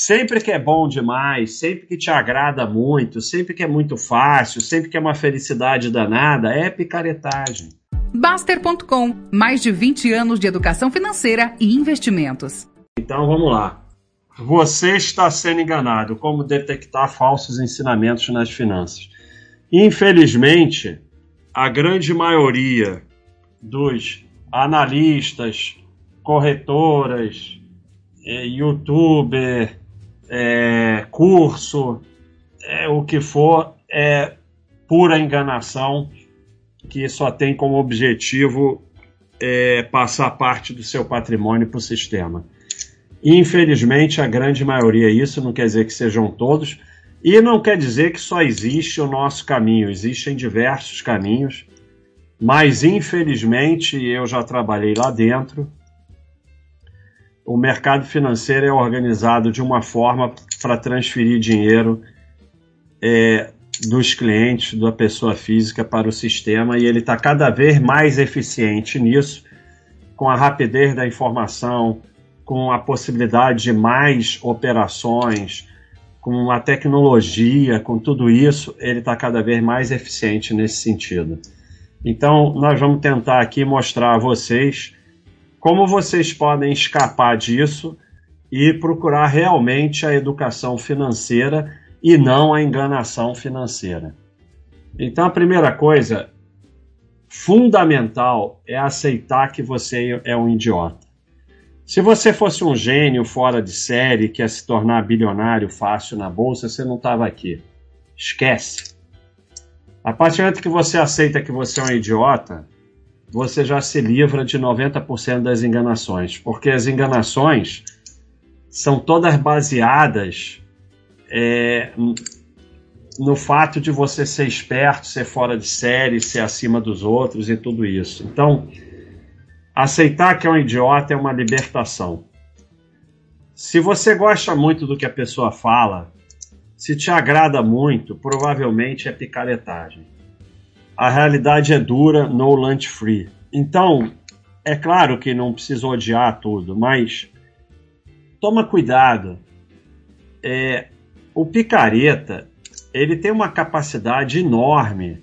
Sempre que é bom demais, sempre que te agrada muito, sempre que é muito fácil, sempre que é uma felicidade danada, é picaretagem. Baster.com mais de 20 anos de educação financeira e investimentos. Então vamos lá. Você está sendo enganado. Como detectar falsos ensinamentos nas finanças? Infelizmente, a grande maioria dos analistas, corretoras, youtuber, é, curso, é, o que for, é pura enganação que só tem como objetivo é, passar parte do seu patrimônio para o sistema. Infelizmente, a grande maioria é isso, não quer dizer que sejam todos, e não quer dizer que só existe o nosso caminho, existem diversos caminhos, mas infelizmente eu já trabalhei lá dentro o mercado financeiro é organizado de uma forma para transferir dinheiro é, dos clientes, da pessoa física para o sistema, e ele está cada vez mais eficiente nisso, com a rapidez da informação, com a possibilidade de mais operações, com a tecnologia, com tudo isso, ele está cada vez mais eficiente nesse sentido. Então, nós vamos tentar aqui mostrar a vocês como vocês podem escapar disso e procurar realmente a educação financeira e não a enganação financeira? Então, a primeira coisa fundamental é aceitar que você é um idiota. Se você fosse um gênio fora de série que ia se tornar bilionário fácil na bolsa, você não estava aqui. Esquece. A partir do momento que você aceita que você é um idiota, você já se livra de 90% das enganações, porque as enganações são todas baseadas é, no fato de você ser esperto, ser fora de série, ser acima dos outros e tudo isso. Então, aceitar que é um idiota é uma libertação. Se você gosta muito do que a pessoa fala, se te agrada muito, provavelmente é picaretagem a realidade é dura, no lunch free. Então, é claro que não precisa odiar tudo, mas toma cuidado. É, o picareta ele tem uma capacidade enorme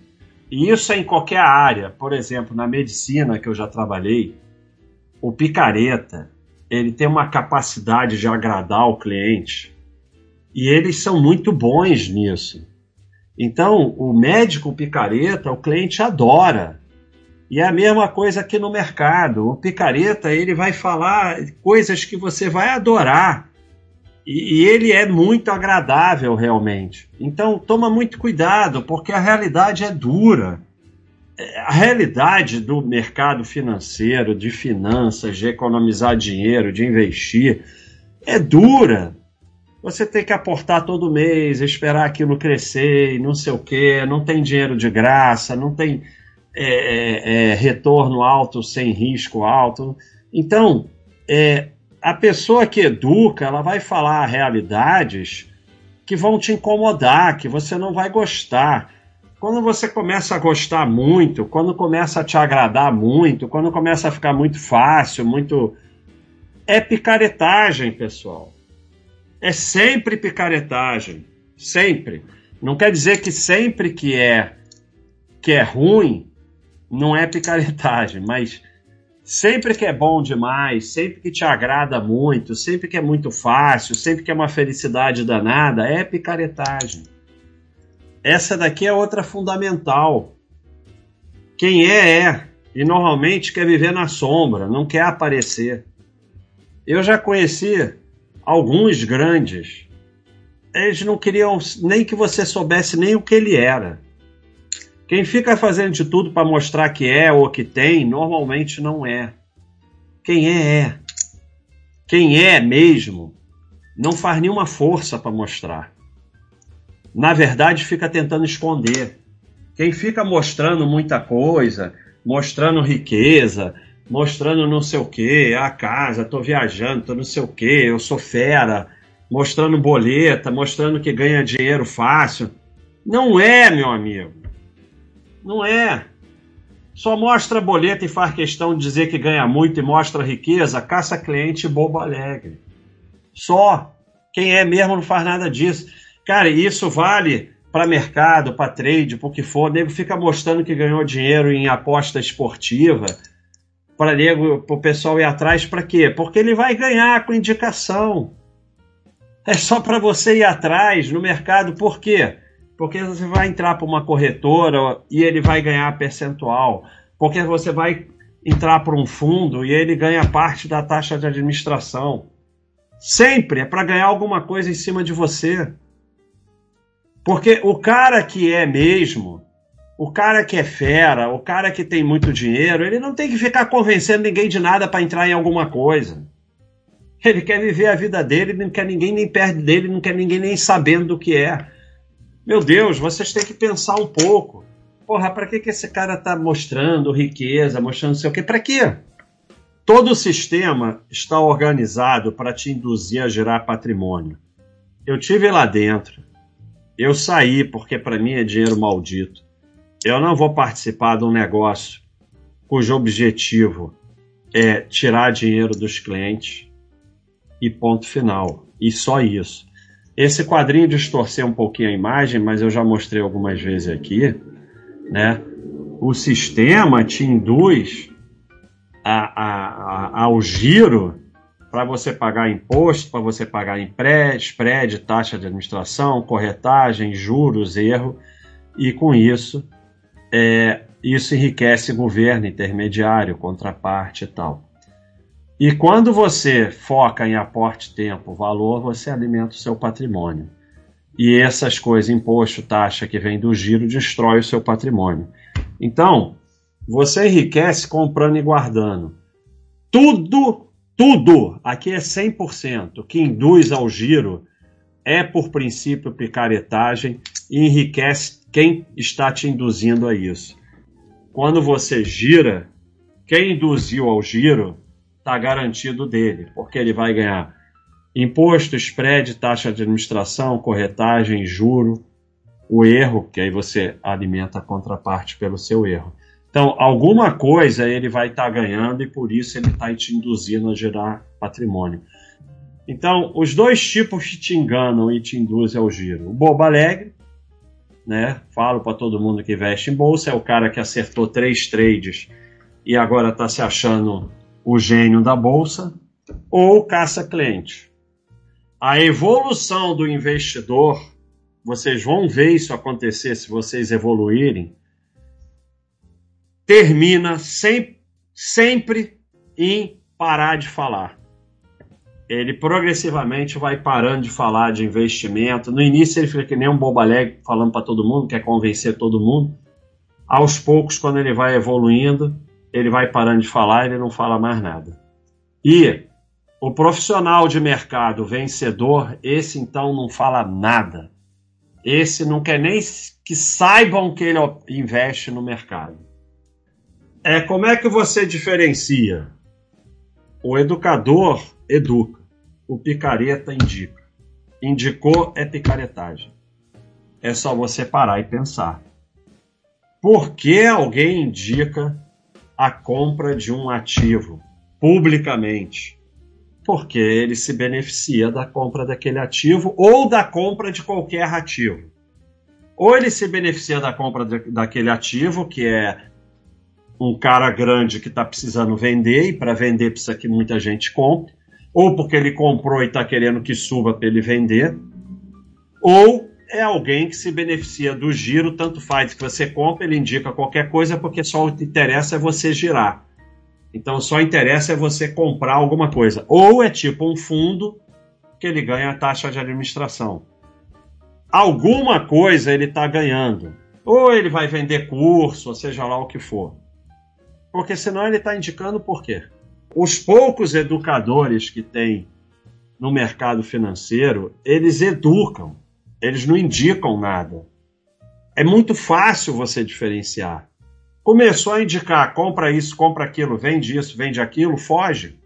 e isso é em qualquer área. Por exemplo, na medicina que eu já trabalhei, o picareta ele tem uma capacidade de agradar o cliente e eles são muito bons nisso. Então, o médico picareta, o cliente adora. E é a mesma coisa aqui no mercado. O picareta, ele vai falar coisas que você vai adorar. E, e, ele é muito agradável realmente. Então, toma muito cuidado, porque a realidade é dura. A realidade do mercado financeiro, de finanças, de economizar dinheiro, de investir, é dura você tem que aportar todo mês, esperar aquilo crescer e não sei o quê, não tem dinheiro de graça, não tem é, é, é, retorno alto sem risco alto. Então, é, a pessoa que educa, ela vai falar realidades que vão te incomodar, que você não vai gostar. Quando você começa a gostar muito, quando começa a te agradar muito, quando começa a ficar muito fácil, muito. É picaretagem, pessoal é sempre picaretagem, sempre. Não quer dizer que sempre que é que é ruim não é picaretagem, mas sempre que é bom demais, sempre que te agrada muito, sempre que é muito fácil, sempre que é uma felicidade danada, é picaretagem. Essa daqui é outra fundamental. Quem é, é. E normalmente quer viver na sombra, não quer aparecer. Eu já conheci alguns grandes, eles não queriam nem que você soubesse nem o que ele era. Quem fica fazendo de tudo para mostrar que é ou que tem, normalmente não é. Quem é, é. Quem é mesmo, não faz nenhuma força para mostrar. Na verdade, fica tentando esconder. Quem fica mostrando muita coisa, mostrando riqueza, mostrando não sei o que, a casa, tô viajando, tô não sei o que, eu sou fera, mostrando boleta, mostrando que ganha dinheiro fácil. Não é, meu amigo. Não é. Só mostra boleta e faz questão de dizer que ganha muito e mostra riqueza, caça cliente bobo alegre. Só. Quem é mesmo não faz nada disso. Cara, isso vale para mercado, para trade, para o que for. O nego fica mostrando que ganhou dinheiro em aposta esportiva. Para o pessoal ir atrás, para quê? Porque ele vai ganhar com indicação. É só para você ir atrás no mercado. Por quê? Porque você vai entrar para uma corretora e ele vai ganhar percentual. Porque você vai entrar para um fundo e ele ganha parte da taxa de administração. Sempre é para ganhar alguma coisa em cima de você. Porque o cara que é mesmo, o cara que é fera, o cara que tem muito dinheiro, ele não tem que ficar convencendo ninguém de nada para entrar em alguma coisa. Ele quer viver a vida dele, não quer ninguém nem perto dele, não quer ninguém nem sabendo do que é. Meu Deus, vocês têm que pensar um pouco. Porra, para que, que esse cara tá mostrando riqueza, mostrando sei o quê? Para quê? Todo o sistema está organizado para te induzir a gerar patrimônio. Eu tive lá dentro. Eu saí porque para mim é dinheiro maldito. Eu não vou participar de um negócio cujo objetivo é tirar dinheiro dos clientes e ponto final. E só isso. Esse quadrinho distorceu um pouquinho a imagem, mas eu já mostrei algumas vezes aqui, né? O sistema te induz a, a, ao giro para você pagar imposto, para você pagar spread, spread, taxa de administração, corretagem, juros, erro, e com isso, é, isso enriquece governo, intermediário, contraparte e tal. E quando você foca em aporte, tempo, valor, você alimenta o seu patrimônio. E essas coisas, imposto, taxa que vem do giro, destrói o seu patrimônio. Então, você enriquece comprando e guardando. Tudo, tudo, aqui é 100%, que induz ao giro é, por princípio, picaretagem e enriquece quem está te induzindo a isso. Quando você gira, quem induziu ao giro está garantido dele, porque ele vai ganhar imposto, spread, taxa de administração, corretagem, juro, o erro, que aí você alimenta a contraparte pelo seu erro. Então, alguma coisa ele vai estar tá ganhando e por isso ele está te induzindo a gerar patrimônio. Então, os dois tipos que te enganam e te induzem ao giro. O bobo alegre, né? Falo para todo mundo que investe em bolsa, é o cara que acertou três trades e agora está se achando o gênio da bolsa, ou caça-cliente. A evolução do investidor, vocês vão ver isso acontecer se vocês evoluírem, termina sem, sempre em parar de falar. Ele progressivamente vai parando de falar de investimento. No início ele fica que nem um bobo alegre falando para todo mundo, quer convencer todo mundo. Aos poucos, quando ele vai evoluindo, ele vai parando de falar, ele não fala mais nada. E o profissional de mercado vencedor, esse então não fala nada. Esse não quer nem que saibam que ele investe no mercado é como é que você diferencia? O educador educa, o picareta indica. Indicou é picaretagem. É só você parar e pensar. Por que alguém indica a compra de um ativo publicamente? Porque ele se beneficia da compra daquele ativo ou da compra de qualquer ativo. Ou ele se beneficia da compra de, daquele ativo, que é um cara grande que está precisando vender e para vender precisa que muita gente compre, ou porque ele comprou e está querendo que suba para ele vender, ou é alguém que se beneficia do giro, tanto faz que você compra, ele indica qualquer coisa, porque só o que interessa é você girar. Então só interessa é você comprar alguma coisa. Ou é tipo um fundo que ele ganha a taxa de administração. Alguma coisa ele está ganhando. Ou ele vai vender curso, ou seja lá o que for. Porque senão ele está indicando por quê? Os poucos educadores que tem no mercado financeiro, eles educam, eles não indicam nada. É muito fácil você diferenciar. Começou a indicar, compra isso, compra aquilo, vende isso, vende aquilo, foge.